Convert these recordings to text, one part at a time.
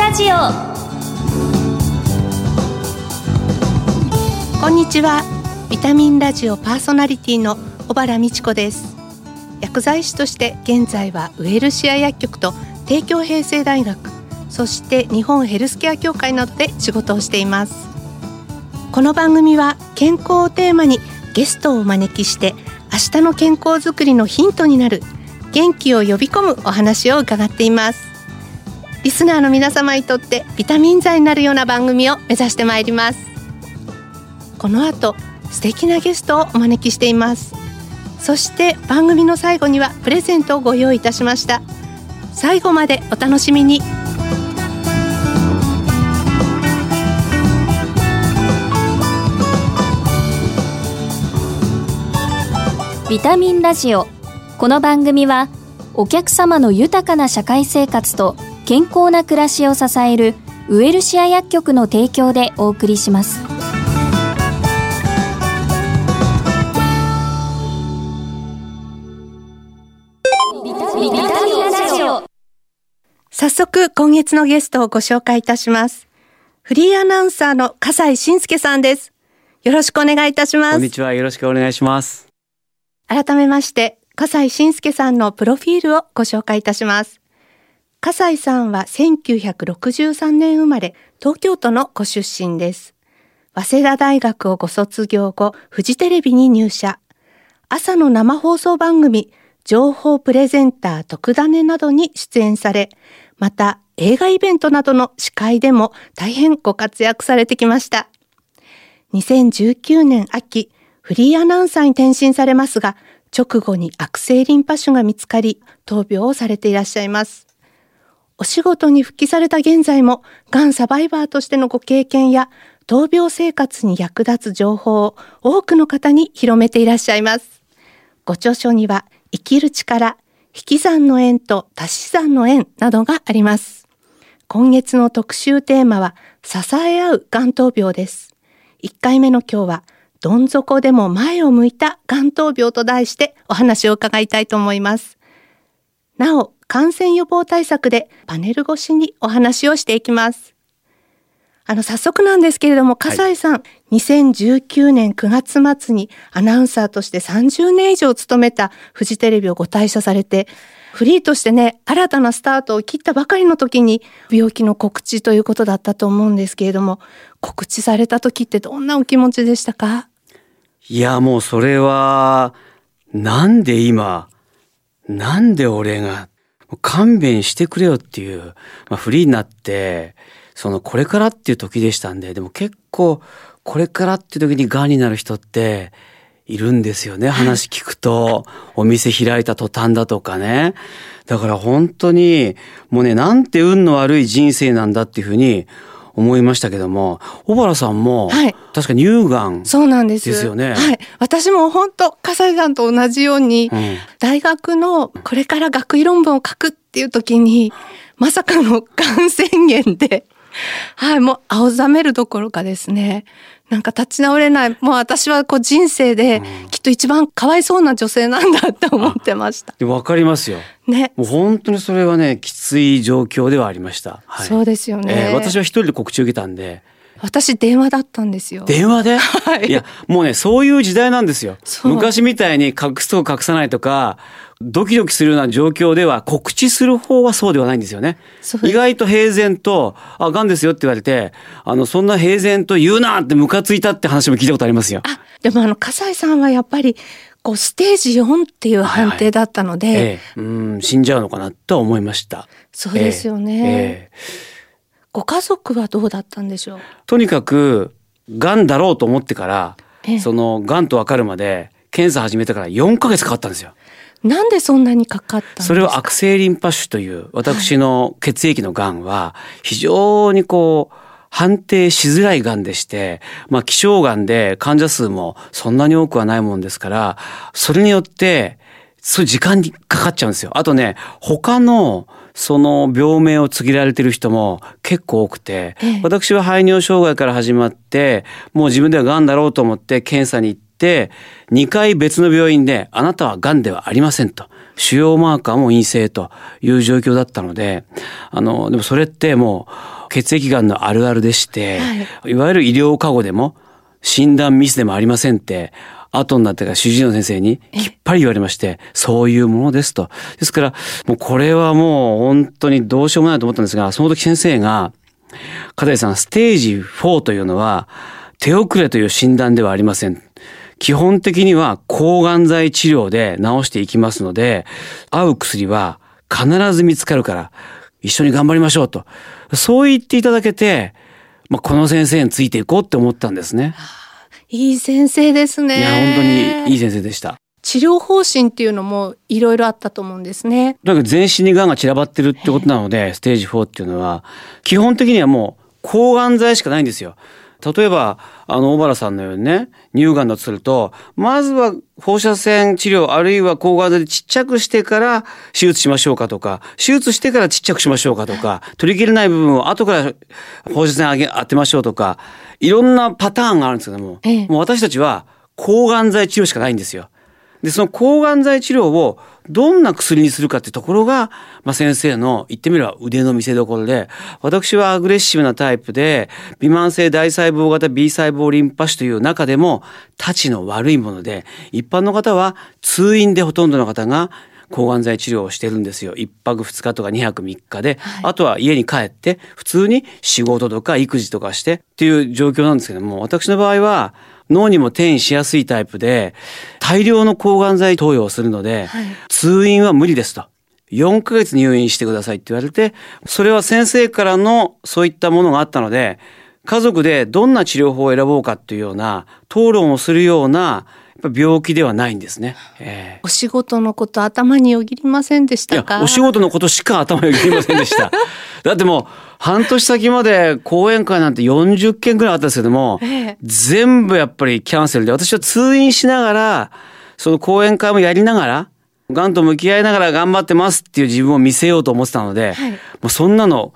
ラジオ。こんにちは。ビタミンラジオパーソナリティの小原美智子です。薬剤師として現在はウエルシア薬局と帝京平成大学そして日本ヘルスケア協会などで仕事をしています。この番組は健康をテーマにゲストをお招きして明日の健康づくりのヒントになる元気を呼び込むお話を伺っています。リスナーの皆様にとってビタミン剤になるような番組を目指してまいります。この後素敵なゲストをお招きしています。そして番組の最後にはプレゼントをご用意いたしました。最後までお楽しみに。ビタミンラジオ。この番組はお客様の豊かな社会生活と健康な暮らしを支えるウエルシア薬局の提供でお送りします。ビタミンラジオ。早速今月のゲストをご紹介いたします。フリーアナウンサーの笠井信介さんです。よろしくお願いいたします。こんにちは。よろしくお願いします。改めまして笠井信介さんのプロフィールをご紹介いたします笠井さんは1963年生まれ東京都のご出身です。早稲田大学をご卒業後フジテレビに入社。朝の生放送番組情報プレゼンター特ダネなどに出演されまた映画イベントなどの司会でも大変ご活躍されてきました。2019年秋フリーアナウンサーに転身されますが、直後に悪性リンパ腫が見つかり、闘病をされていらっしゃいます。お仕事に復帰された現在も、がんサバイバーとしてのご経験や、闘病生活に役立つ情報を多くの方に広めていらっしゃいます。ご著書には、生きる力、引き算の縁と足し算の縁などがあります。今月の特集テーマは、支え合うがん闘病です。1回目の今日は、どん底でも前を向いたがん闘病と題してお話を伺いたいと思います。なお、感染予防対策でパネル越しにお話をしていきます。あの、早速なんですけれども、笠井さん、2019年9月末にアナウンサーとして30年以上務めたフジテレビをご退社されて、フリーとしてね、新たなスタートを切ったばかりの時に病気の告知ということだったと思うんですけれども、告知された時ってどんなお気持ちでしたか？いや、もうそれは、なんで今、なんで俺が、勘弁してくれよっていう、まあ、フリーになって、そのこれからっていう時でしたんで、でも結構、これからっていう時に癌になる人って、いるんですよね。話聞くと、お店開いた途端だとかね。だから本当に、もうね、なんて運の悪い人生なんだっていうふうに思いましたけども、小原さんも、はい確か乳がんそうなんです。ですよねはい。私も本当笠井さんと同じように、うん大学のこれから学位論文を書くっていう時に、まさかのがん宣言で、はい、もう青ざめるどころかですね、なんか立ち直れない、もう私はこう人生できっと一番かわいそうな女性なんだって思ってました。でわかりますよ。ね。もう本当にそれはね、きつい状況ではありました。はいそうですよね。えー私は一人で告知を受けたんで、私電話だったんですよ。電話で、はいや、もうね、そういう時代なんですよ。昔みたいに隠すとか隠さないとか、ドキドキするような状況では告知する方はそうではないんですよね。意外と平然と、あ、癌ですよって言われて、あの、そんな平然と言うなってムカついたって話も聞いたことありますよ。あ、でもあの、笠井さんはやっぱり、こう、ステージ4っていう判定だったので、ええ、うん、死んじゃうのかなとは思いました。そうですよね、えご家族はどうだったんでしょう？とにかく、癌だろうと思ってから、ええその癌と分かるまで、検査始めてから4ヶ月かかったんですよ。なんでそんなにかかったんですか？それを悪性リンパ腫という私の血液の癌は非常にこう判定しづらい癌でして、まあ希少癌で患者数もそんなに多くはないもんですから、それによってそう時間にかかっちゃうんですよ。あとね、他のその病名を告げられてる人も結構多くて、ええ私は排尿障害から始まって、もう自分では癌だろうと思って検査に行っ、2回別の病院で、あなたは癌ではありませんと。腫瘍マーカーも陰性という状況だったので、あの、でもそれってもう血液がんのあるあるでして、はい、いわゆる医療過誤でも診断ミスでもありませんって、後になってから主治医の先生にきっぱり言われまして、そういうものですと。ですから、もうこれはもう本当にどうしようもないと思ったんですが、その時先生が、片井さん、ステージ4というのは、手遅れという診断ではありません。基本的には抗がん剤治療で治していきますので、合う薬は必ず見つかるから、一緒に頑張りましょうと。そう言っていただけて、まあ、この先生についていこうって思ったんですね。いい先生ですね。いや、本当にいい先生でした。治療方針っていうのもいろいろあったと思うんですね。だから全身に癌が散らばってるってことなので、ステージ4っていうのは、基本的にはもう抗がん剤しかないんですよ。例えば、あの、小原さんのようにね、乳がんだとすると、まずは放射線治療、あるいは抗がん剤でちっちゃくしてから手術しましょうかとか、手術してからちっちゃくしましょうかとか、取り切れない部分を後から放射線当てましょうとか、いろんなパターンがあるんですけども、もう私たちは抗がん剤治療しかないんですよ。で、その抗がん剤治療をどんな薬にするかってところが、まあ、先生の言ってみれば腕の見せ所で、私はアグレッシブなタイプで、微慢性大細胞型 B 細胞リンパ腫という中でも、たちの悪いもので、一般の方は通院でほとんどの方が抗がん剤治療をしてるんですよ。一泊二日とか二泊三日で、はい、あとは家に帰って普通に仕事とか育児とかしてっていう状況なんですけども、私の場合は脳にも転移しやすいタイプで、大量の抗がん剤投与をするので、はい、通院は無理ですと。4ヶ月入院してくださいって言われて、それは先生からのそういったものがあったので、家族でどんな治療法を選ぼうかっていうような討論をするような病気ではないんですね、えー、お仕事のこと頭によぎりませんでしたか？お仕事のことしか頭によぎりませんでした。だってもう半年先まで講演会なんて40件ぐらいあったんですけども、えー、全部やっぱりキャンセルで私は通院しながらその講演会もやりながらがんと向き合いながら頑張ってますっていう自分を見せようと思ってたので、はい、もうそんなの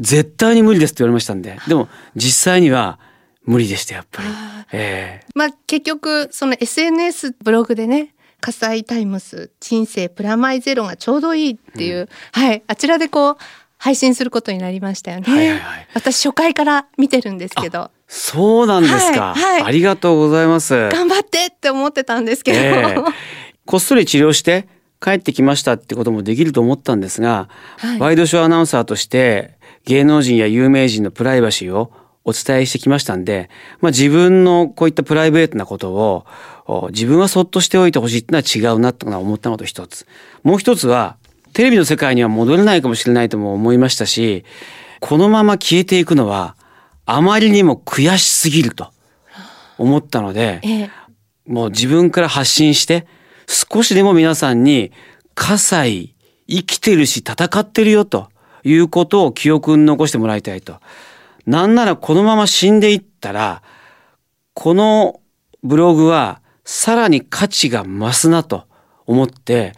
絶対に無理ですって言われましたんで。でも実際には無理でしたやっぱり。えー、まあ結局その SNS ブログでね火災タイムス人生プラマイゼロがちょうどいいっていう、うん、はいあちらでこう配信することになりましたよね。はいはいはい、私初回から見てるんですけど。そうなんですか、はいはい、ありがとうございます。頑張ってって思ってたんですけど。えー、こっそり治療して帰ってきましたってこともできると思ったんですが、はい、ワイドショーアナウンサーとして芸能人や有名人のプライバシーをお伝えしてきましたんで、まあ、自分のこういったプライベートなことを自分はそっとしておいてほしいってのは違うなと思ったのと一つ。もう一つは、テレビの世界には戻れないかもしれないとも思いましたし、このまま消えていくのはあまりにも悔しすぎると思ったので、ええ、もう自分から発信して少しでも皆さんに葛西生きてるし戦ってるよということを記憶に残してもらいたいと。なんならこのまま死んでいったら、このブログはさらに価値が増すなと思って、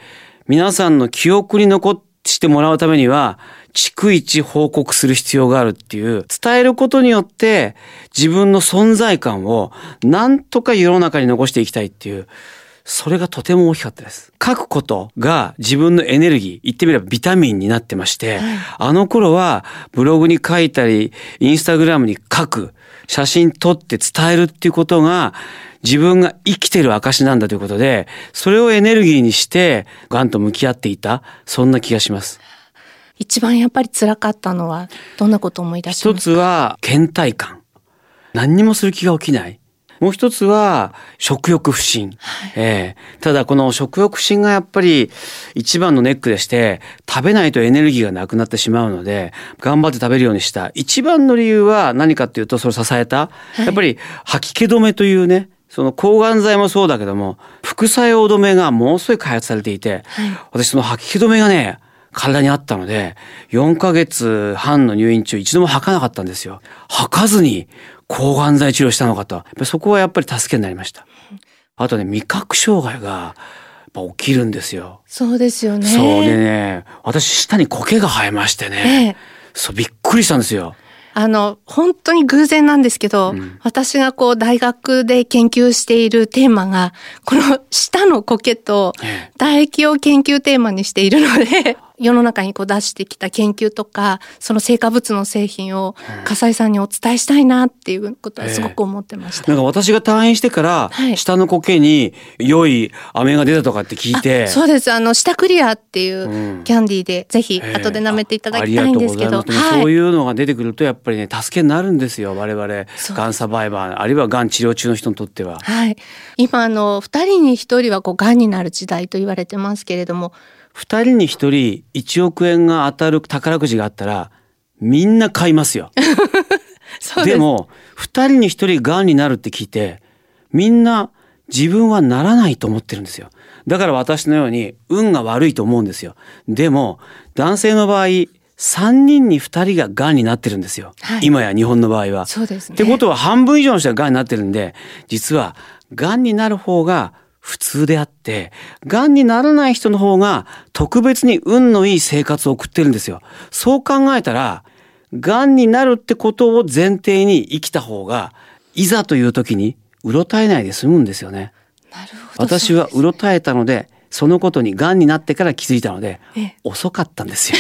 皆さんの記憶に残してもらうためには、逐一報告する必要があるっていう、伝えることによって自分の存在感をなんとか世の中に残していきたいっていう、それがとても大きかったです。書くことが自分のエネルギー、言ってみればビタミンになってまして、はい、あの頃はブログに書いたり、インスタグラムに書く、写真撮って伝えるっていうことが自分が生きてる証なんだということで、それをエネルギーにして、ガンと向き合っていた、そんな気がします。一番やっぱり辛かったのは、どんなことを思い出しますか？一つは、倦怠感。何にもする気が起きない。もう一つは食欲不振、はい、えー、ただこの食欲不振がやっぱり一番のネックでして食べないとエネルギーがなくなってしまうので頑張って食べるようにした。一番の理由は何かっていうとそれを支えた、はい、やっぱり吐き気止めというねその抗がん剤もそうだけども副作用止めがものすごい開発されていて、はい、私その吐き気止めがね体にあったので、4ヶ月半の入院中一度も吐かなかったんですよ。吐かずに抗がん剤治療したのかと。そこはやっぱり助けになりました。あとね、味覚障害が、起きるんですよ。そうですよね。そうでね、私下に苔が生えましてね、ええ、そうびっくりしたんですよ。あの、本当に偶然なんですけど、うん私がこう大学で研究しているテーマが、この舌の苔とええ唾液を研究テーマにしているので、世の中にこう出してきた研究とか、その成果物の製品を笠井さんにお伝えしたいなっていうことはすごく思ってました。なんか私が退院してから、はい。下の苔に良い飴が出たとかって聞いて。あそうです。あの、舌クリアっていうキャンディーで、ぜひええ。後で舐めていただきたいんですけど、あありがとうございます。でもそういうのが出てくるとやっぱりね助けになるんですよ我々。がんサバイバー。あるいはがん治療中の人にとっては。はい。今、あの、二人に一人はこう、癌になる時代と言われてますけれども、二人に一人1億円が当たる宝くじがあったらみんな買いますよ。そうでも二人に一人がんになるって聞いてみんな自分はならないと思ってるんですよ。だから私のように運が悪いと思うんですよ。でも男性の場合3人に2人ががんになってるんですよ。はい今や日本の場合は。そうですね。ってことは半分以上の人ががんになってるんで実はがんになる方が普通であってがんにならない人の方が特別に運のいい生活を送ってるんですよ。そう考えたらがんになるってことを前提に生きた方がいざという時にうろたえないで済むんですよね。なるほど。私はうろたえたのでそのことにがんになってから気づいたのでええ遅かったんですよ。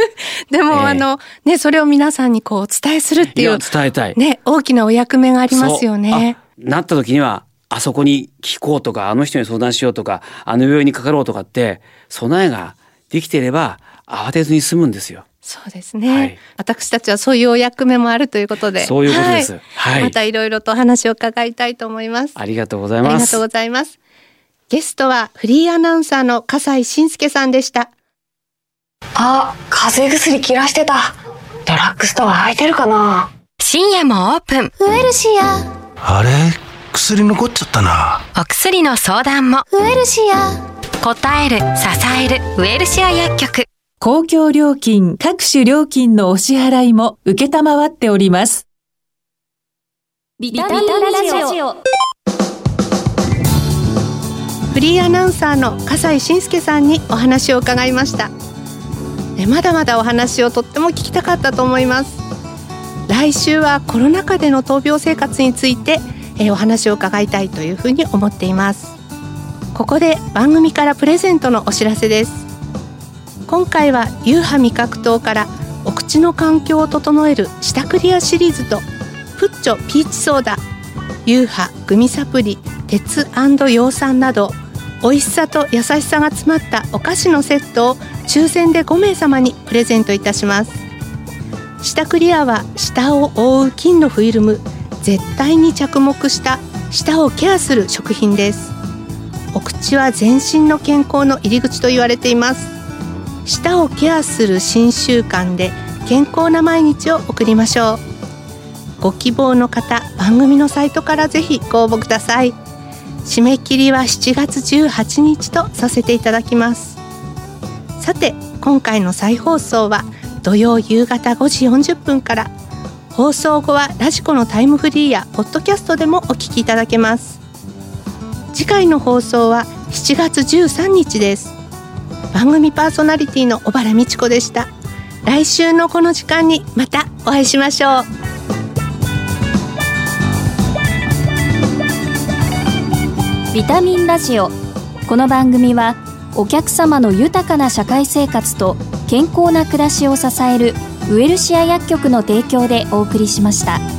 でも、ええあの、ね、それを皆さんにこう、お伝えするっていう、伝えたい。ね、大きなお役目がありますよね。なった時にはあそこに聞こうとかあの人に相談しようとかあの病院にかかろうとかって備えができていれば慌てずに済むんですよ。そうですね、はい私たちはそういうお役目もあるということで。そういうことですはいまたいろいろとお話を伺いたいと思います。ありがとうございあります。がとうございます。ゲストはフリーアナウンサーの笠井信介さんでした。あ、風邪薬切らしてた。ドラッグストア空いてるかな深夜もオープン。ウエルシアあれ？薬残っちゃったなお薬の相談も。ウエルシア答える、支える、ウエルシア薬局。公共料金各種料金のお支払いも受けたまわっております。ビタミンラジオフリーアナウンサーの笠井信介さんにお話を伺いましたえまだまだお話をとっても聞きたかったと思います来週はコロナ禍での闘病生活についてえお話を伺いたいというふうに思っています。ここで番組からプレゼントのお知らせです。今回はユーハ味覚糖からお口の環境を整える舌クリアシリーズとプッチョピーチソーダユーハグミサプリ鉄葉酸など美味しさと優しさが詰まったお菓子のセットを抽選で5名様にプレゼントいたします。舌クリアは舌を覆う菌のフィルム絶対に着目した舌をケアする食品です。お口は全身の健康の入り口と言われています。舌をケアする新習慣で健康な毎日を送りましょう。ご希望の方番組のサイトからぜひご応募ください。締め切りは7月18日とさせていただきます。さて今回の再放送は土曜夕方5時40分から放送後はラジコのタイムフリーやポッドキャストでもお聞きいただけます。次回の放送は7月13日です。番組パーソナリティの小原美智子でした。来週のこの時間にまたお会いしましょう。ビタミンラジオ。この番組はお客様の豊かな社会生活と健康な暮らしを支えるウエルシア薬局の提供でお送りしました。